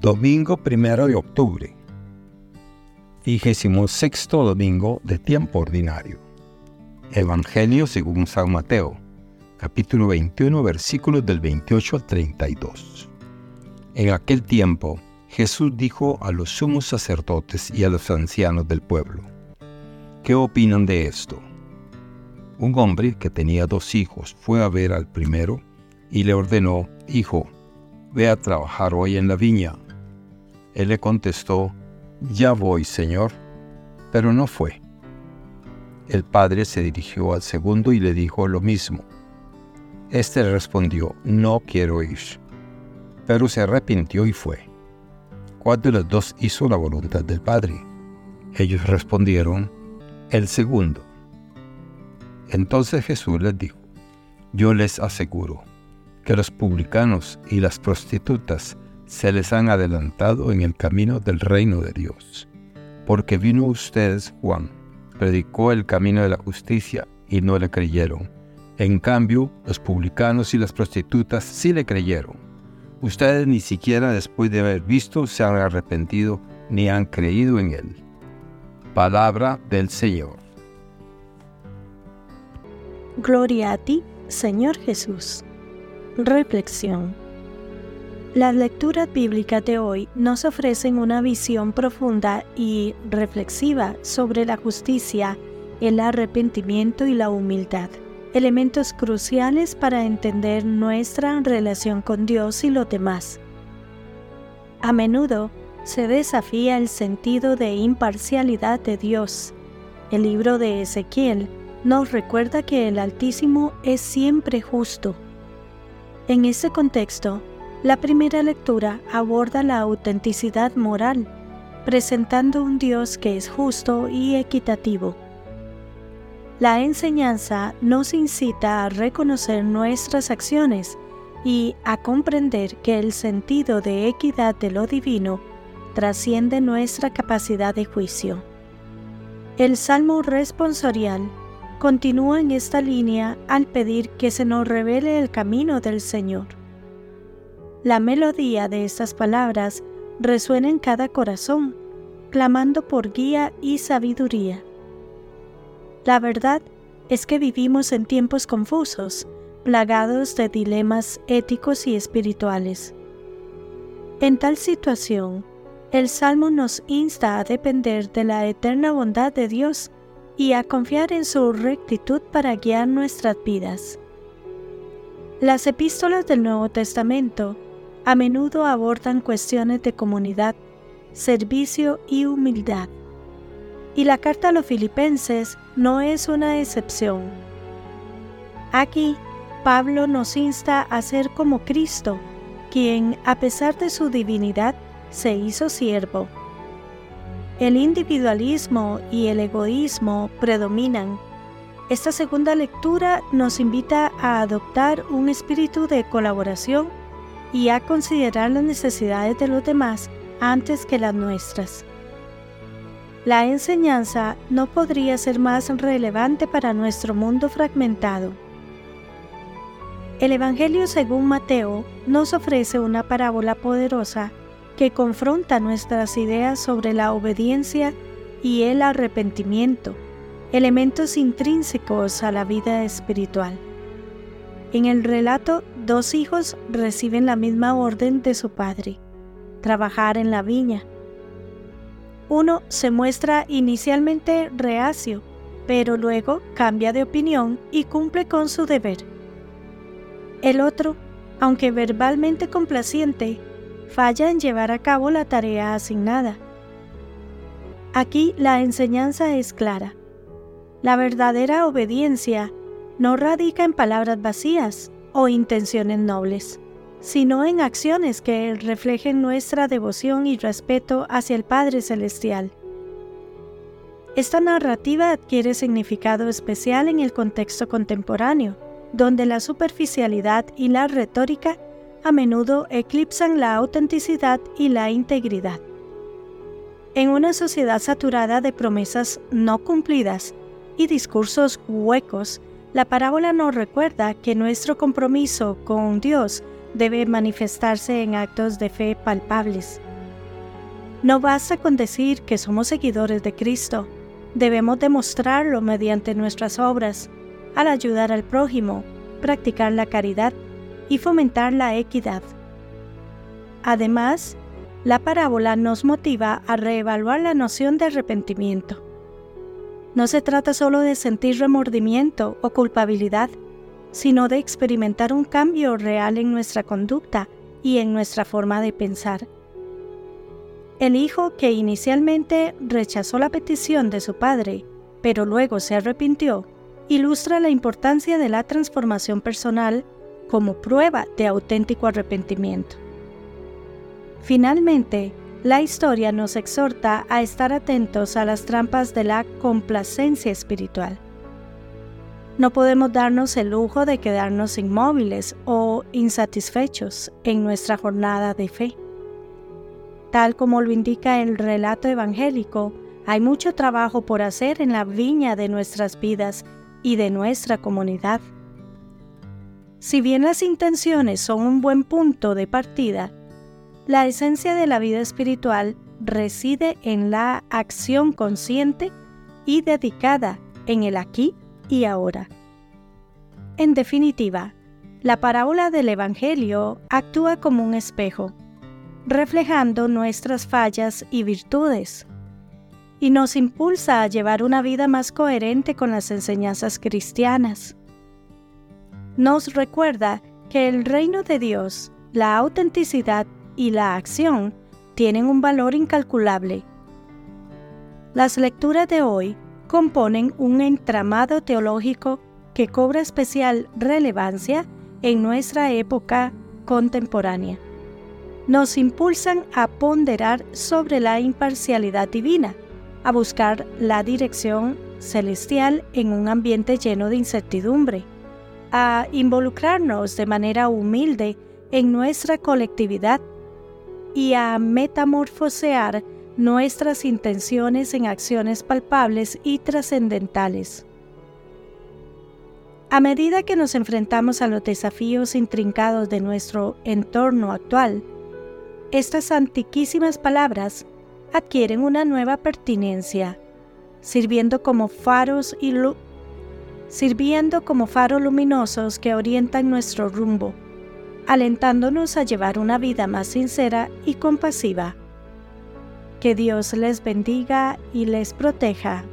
Domingo primero de octubre. Vigésimo sexto domingo de tiempo ordinario. Evangelio según San Mateo, capítulo 21, versículos del 28 al 32. En aquel tiempo, Jesús dijo a los sumos sacerdotes y a los ancianos del pueblo, ¿qué opinan de esto? Un hombre que tenía dos hijos fue a ver al primero y le ordenó, Hijo, ve a trabajar hoy en la viña. Él le contestó, Ya voy, Señor, pero no fue. El padre se dirigió al segundo y le dijo lo mismo. Este respondió, No quiero ir. Pero se arrepintió y fue. ¿Cuál de los dos hizo la voluntad del padre? Ellos respondieron, El segundo. Entonces Jesús les dijo, Yo les aseguro, que los publicanos y las prostitutas se les han adelantado en el camino del reino de Dios. Porque vino ustedes Juan, predicó el camino de la justicia y no le creyeron. En cambio, los publicanos y las prostitutas sí le creyeron. Ustedes ni siquiera después de haber visto se han arrepentido ni han creído en él. Palabra del Señor. Gloria a ti, Señor Jesús. Reflexión. Las lecturas bíblicas de hoy nos ofrecen una visión profunda y reflexiva sobre la justicia, el arrepentimiento y la humildad, elementos cruciales para entender nuestra relación con Dios y los demás. A menudo se desafía el sentido de imparcialidad de Dios. El libro de Ezequiel nos recuerda que el Altísimo es siempre justo en ese contexto, la primera lectura aborda la autenticidad moral, presentando un Dios que es justo y equitativo. La enseñanza nos incita a reconocer nuestras acciones y a comprender que el sentido de equidad de lo divino trasciende nuestra capacidad de juicio. El Salmo responsorial continúa en esta línea al pedir que se nos revele el camino del Señor. La melodía de estas palabras resuena en cada corazón, clamando por guía y sabiduría. La verdad es que vivimos en tiempos confusos, plagados de dilemas éticos y espirituales. En tal situación, el Salmo nos insta a depender de la eterna bondad de Dios y a confiar en su rectitud para guiar nuestras vidas. Las epístolas del Nuevo Testamento a menudo abordan cuestiones de comunidad, servicio y humildad. Y la carta a los filipenses no es una excepción. Aquí, Pablo nos insta a ser como Cristo, quien, a pesar de su divinidad, se hizo siervo el individualismo y el egoísmo predominan. Esta segunda lectura nos invita a adoptar un espíritu de colaboración y a considerar las necesidades de los demás antes que las nuestras. La enseñanza no podría ser más relevante para nuestro mundo fragmentado. El Evangelio según Mateo nos ofrece una parábola poderosa que confronta nuestras ideas sobre la obediencia y el arrepentimiento, elementos intrínsecos a la vida espiritual. En el relato, dos hijos reciben la misma orden de su padre, trabajar en la viña. Uno se muestra inicialmente reacio, pero luego cambia de opinión y cumple con su deber. El otro, aunque verbalmente complaciente, falla en llevar a cabo la tarea asignada. Aquí la enseñanza es clara. La verdadera obediencia no radica en palabras vacías o intenciones nobles, sino en acciones que reflejen nuestra devoción y respeto hacia el Padre Celestial. Esta narrativa adquiere significado especial en el contexto contemporáneo, donde la superficialidad y la retórica a menudo eclipsan la autenticidad y la integridad. En una sociedad saturada de promesas no cumplidas y discursos huecos, la parábola nos recuerda que nuestro compromiso con Dios debe manifestarse en actos de fe palpables, No basta con decir que somos seguidores de Cristo, debemos demostrarlo mediante nuestras obras, al ayudar al prójimo, practicar la caridad y fomentar la equidad. Además, la parábola nos motiva a reevaluar la noción de arrepentimiento. No se trata solo de sentir remordimiento o culpabilidad, sino de experimentar un cambio real en nuestra conducta y en nuestra forma de pensar. El hijo que inicialmente rechazó la petición de su padre, pero luego se arrepintió, ilustra la importancia de la transformación personal como prueba de auténtico arrepentimiento. Finalmente, la historia nos exhorta a estar atentos a las trampas de la complacencia espiritual. No podemos darnos el lujo de quedarnos inmóviles o insatisfechos en nuestra jornada de fe. Tal como lo indica el relato evangélico, hay mucho trabajo por hacer en la viña de nuestras vidas y de nuestra comunidad. Si bien las intenciones son un buen punto de partida, la esencia de la vida espiritual reside en la acción consciente y dedicada en el aquí y ahora. En definitiva, la parábola del Evangelio actúa como un espejo, reflejando nuestras fallas y virtudes, y nos impulsa a llevar una vida más coherente con las enseñanzas cristianas. Nos recuerda que el reino de Dios, la autenticidad y la acción tienen un valor incalculable. Las lecturas de hoy componen un entramado teológico que cobra especial relevancia en nuestra época contemporánea. Nos impulsan a ponderar sobre la imparcialidad divina, a buscar la dirección celestial en un ambiente lleno de incertidumbre, a involucrarnos de manera humilde en nuestra colectividad y a metamorfosear nuestras intenciones en acciones palpables y trascendentales. A medida que nos enfrentamos a los desafíos intrincados de nuestro entorno actual, estas antiquísimas palabras adquieren una nueva pertinencia, sirviendo como faros y sirviendo como faros luminosos que orientan nuestro rumbo alentándonos a llevar una vida más sincera y compasiva. Que Dios les bendiga y les proteja.